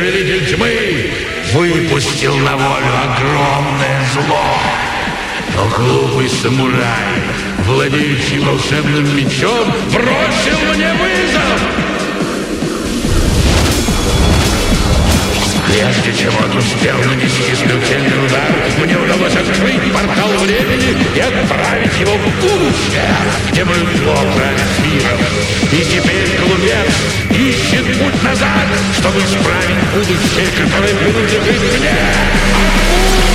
really? Прежде чем он успел нанести смертельный удар, мне удалось открыть портал времени и отправить его в будущее, где мы правит миром. И теперь голубец ищет путь назад, чтобы исправить будущее, которое принадлежит мне. Откуда?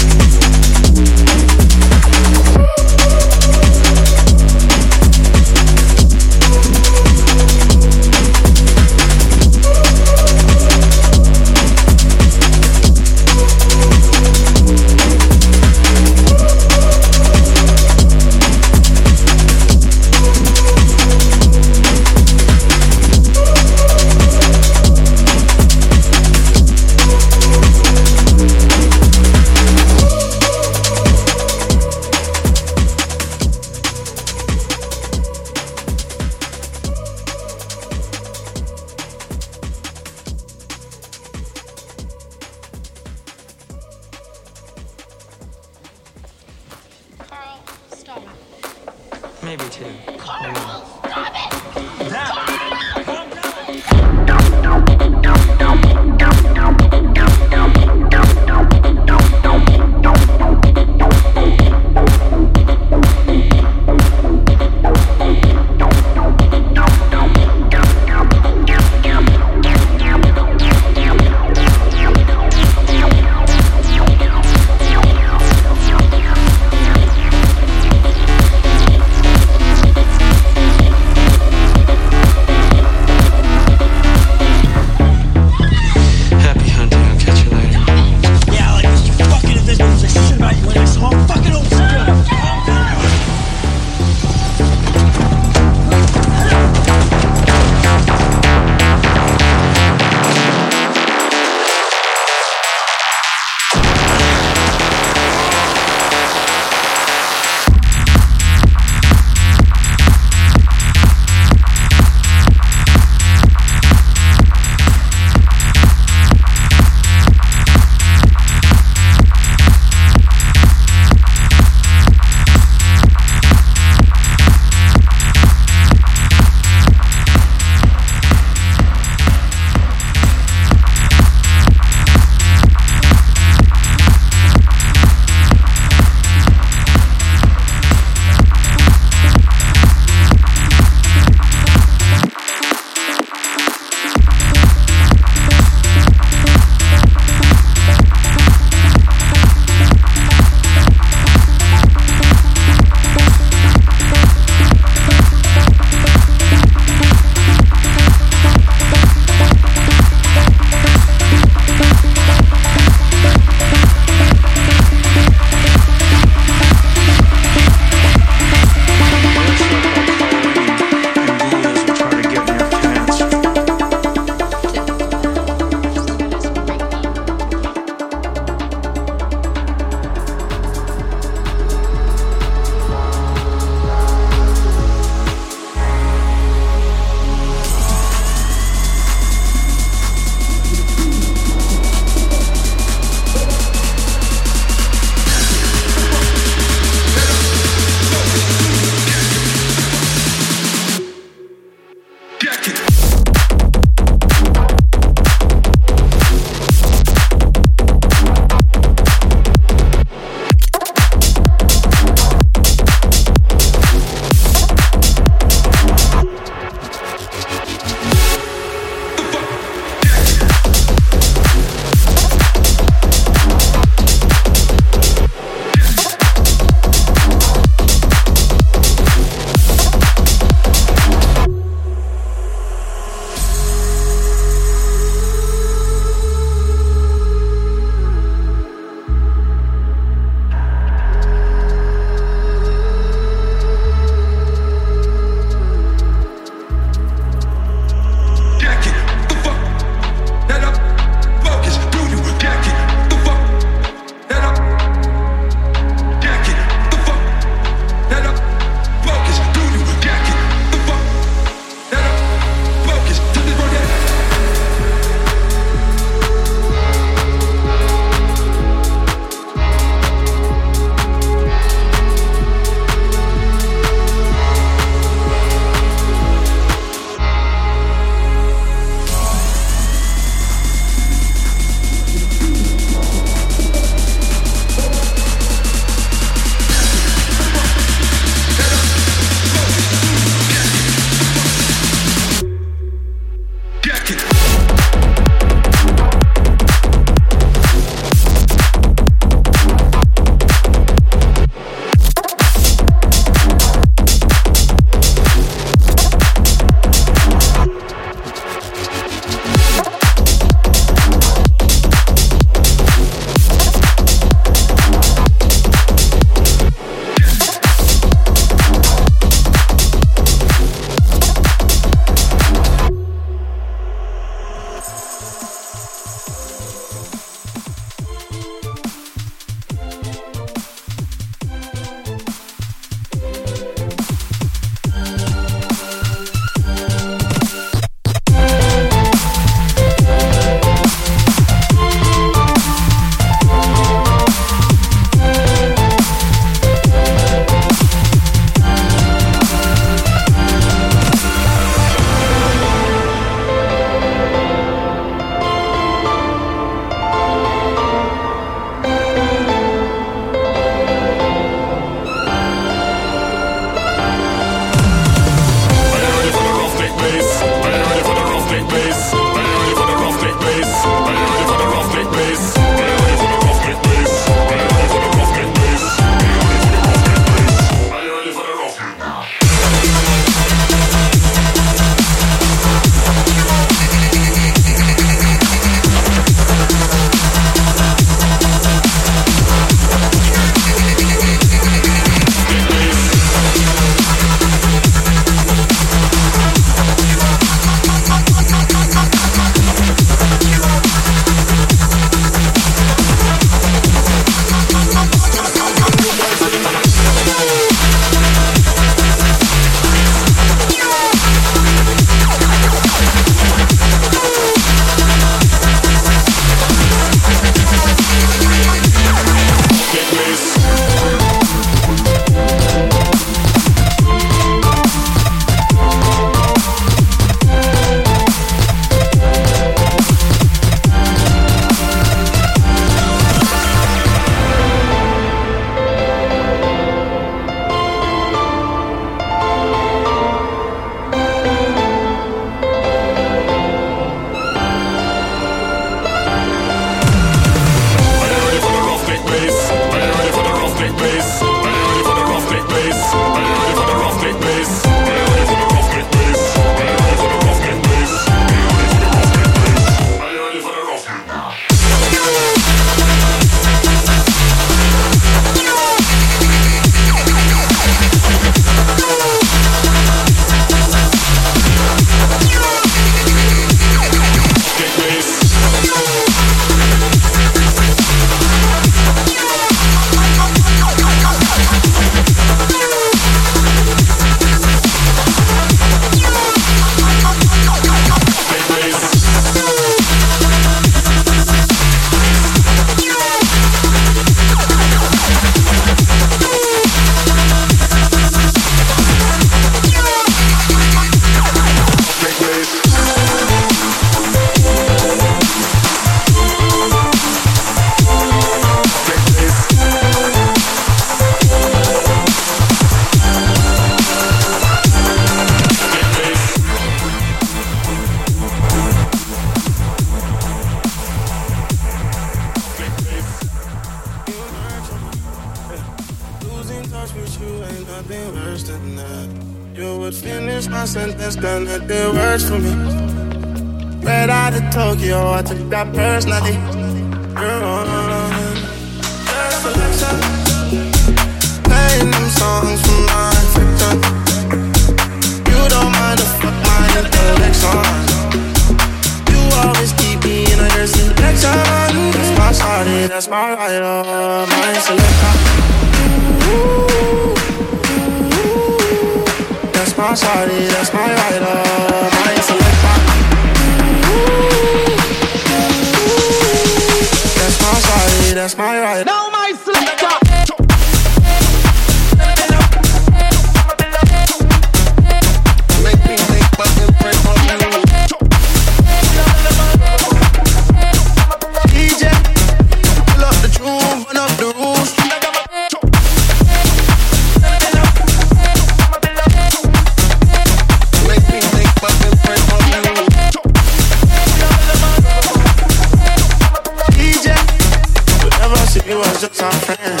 I see just our friend.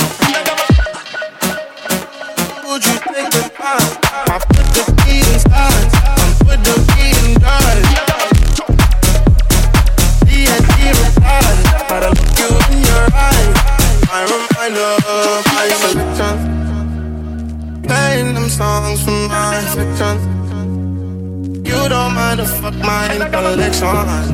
Would you take the time? I put the. I'm with the drive. D&D replied. But I look you in your eyes. Reminder of my. Playing them songs from my. You don't fuck my intellection.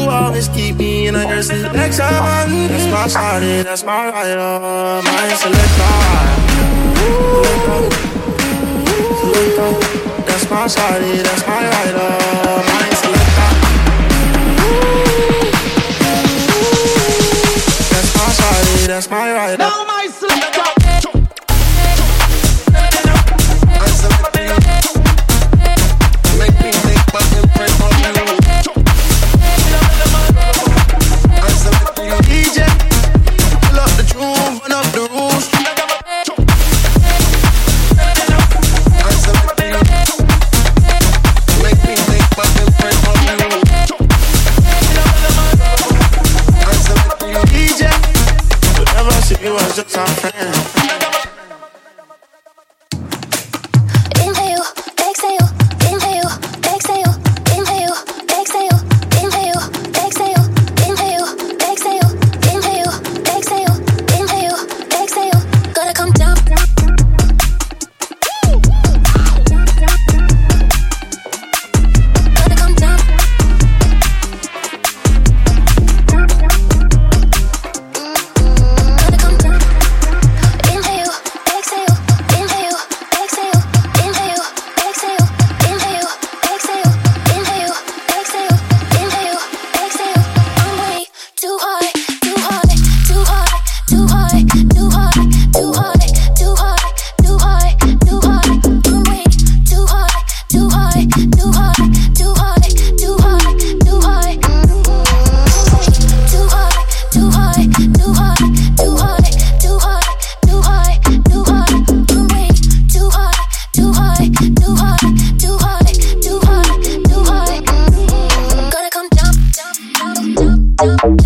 You always keep me in a your selection. That's my shawty, that's my rider, my selection. That's my shawty, that's my rider, my selector. That's my shawty, that's my rider. Uh,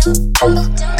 Tumble, tumble, tumble.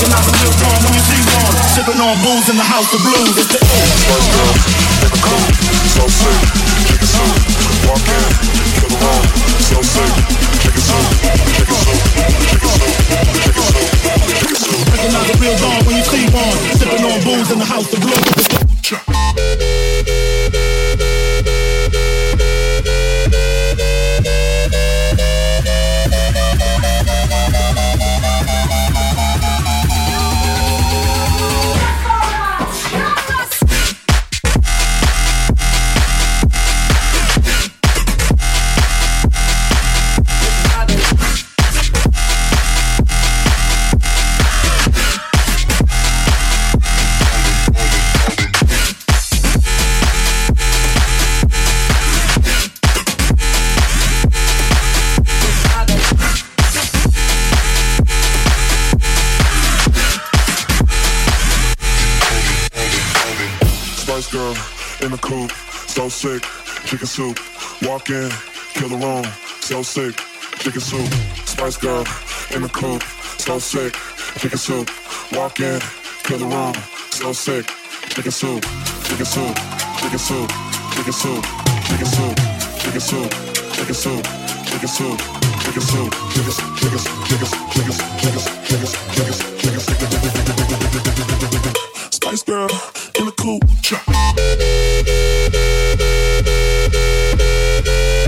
Recognize a real one when you see one. Sipping on booze in the house of blues. It's the girl in the cool, so sick. Chicken soup, walk in, kill the room, so sick. Chicken soup, chicken soup, chicken soup, chicken soup, chicken soup. Recognize a real one when you see one. Sipping on booze in the house of blues. Sick. Chicken soup, walk in, kill the room, so sick. Chicken soup, Spice girl in the coop, so sick. Chicken soup, walk in, kill the room, so sick. Chicken soup, chicken soup, chicken soup, chicken soup, chicken soup, chicken soup, chicken soup, chicken soup, chicken soup, chicken chicken chicken chicken chicken chicken chicken chicken Spice girl in the Thank you.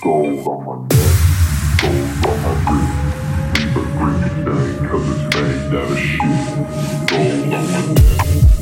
Gold on my neck, gold on my grip. Leave a green name, cause it's made out of shit. Gold on my neck.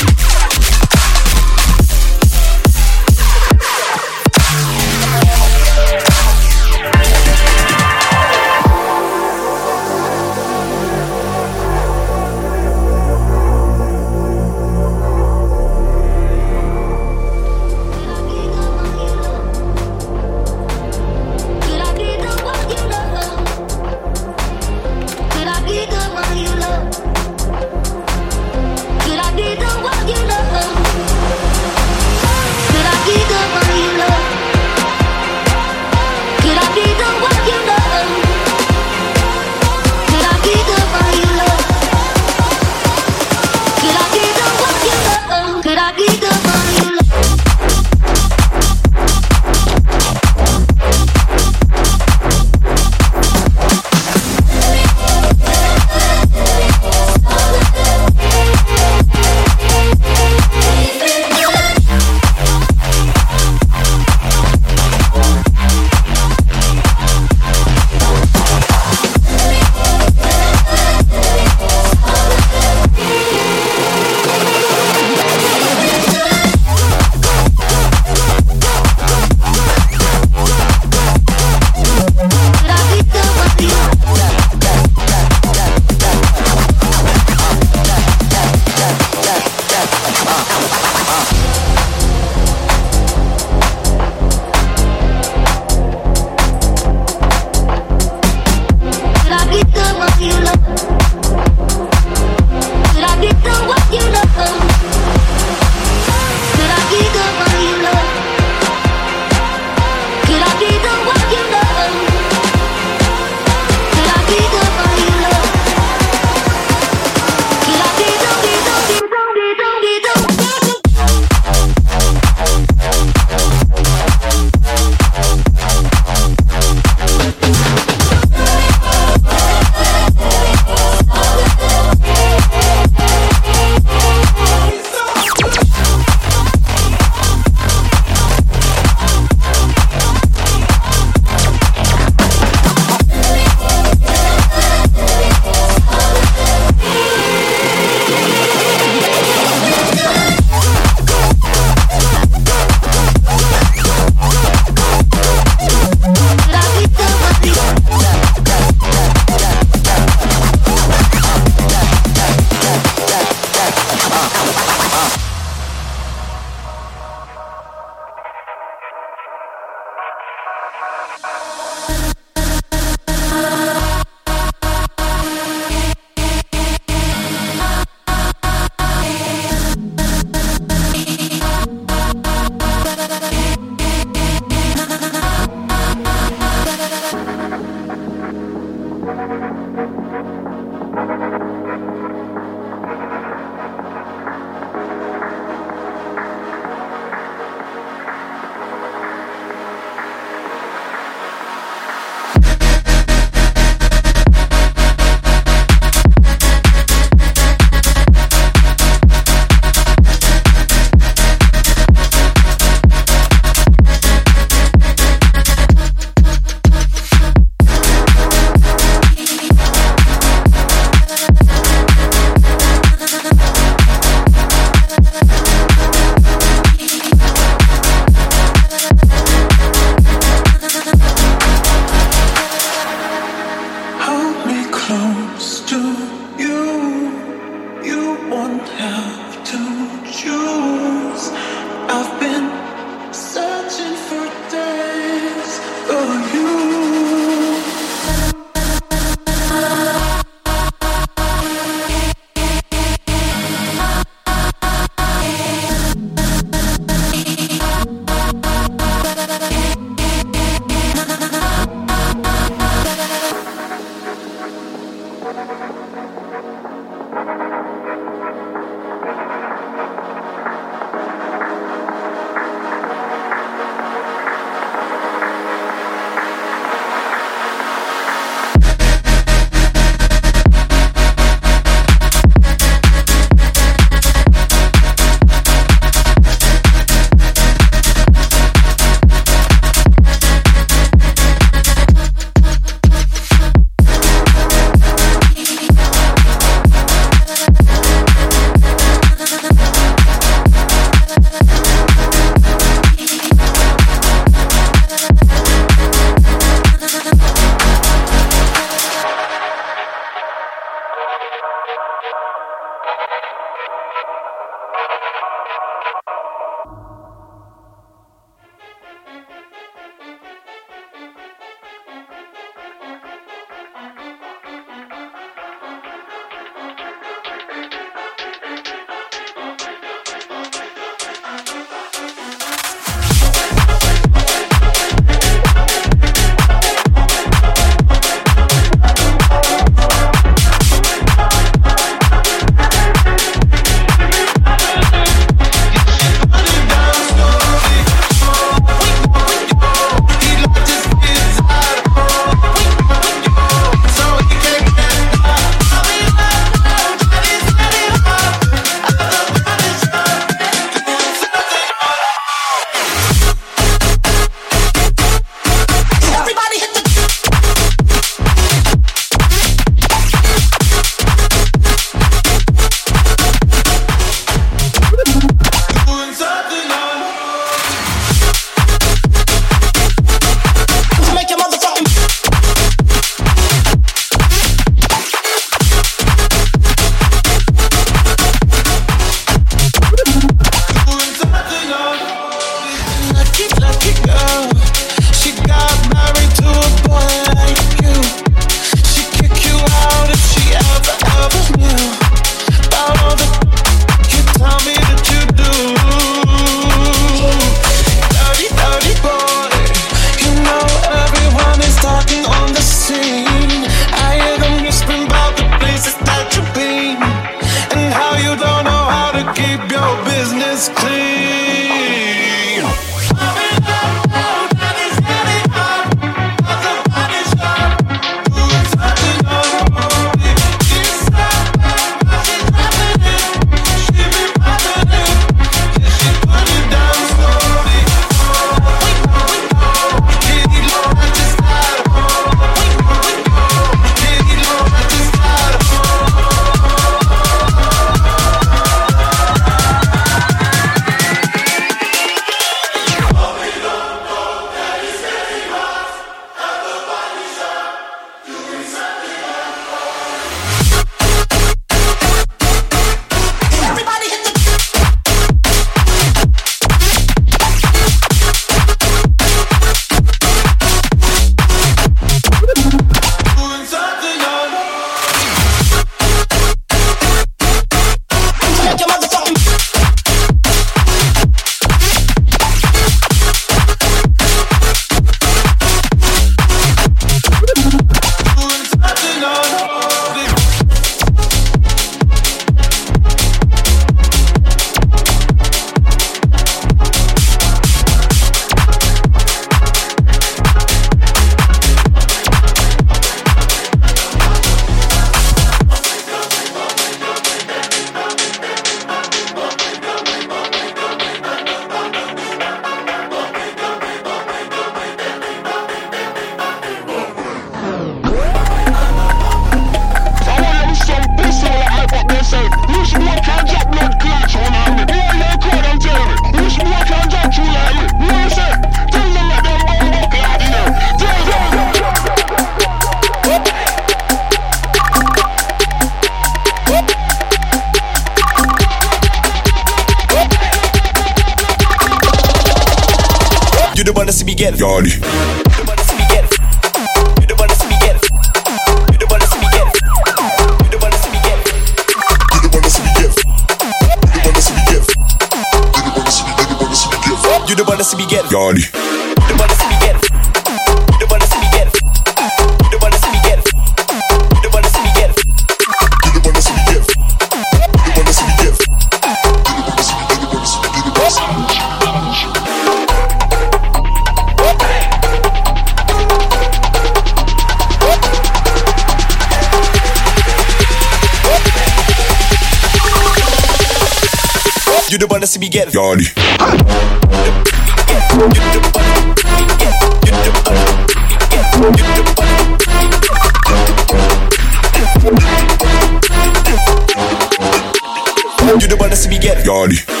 You don't wanna see me get Yardy.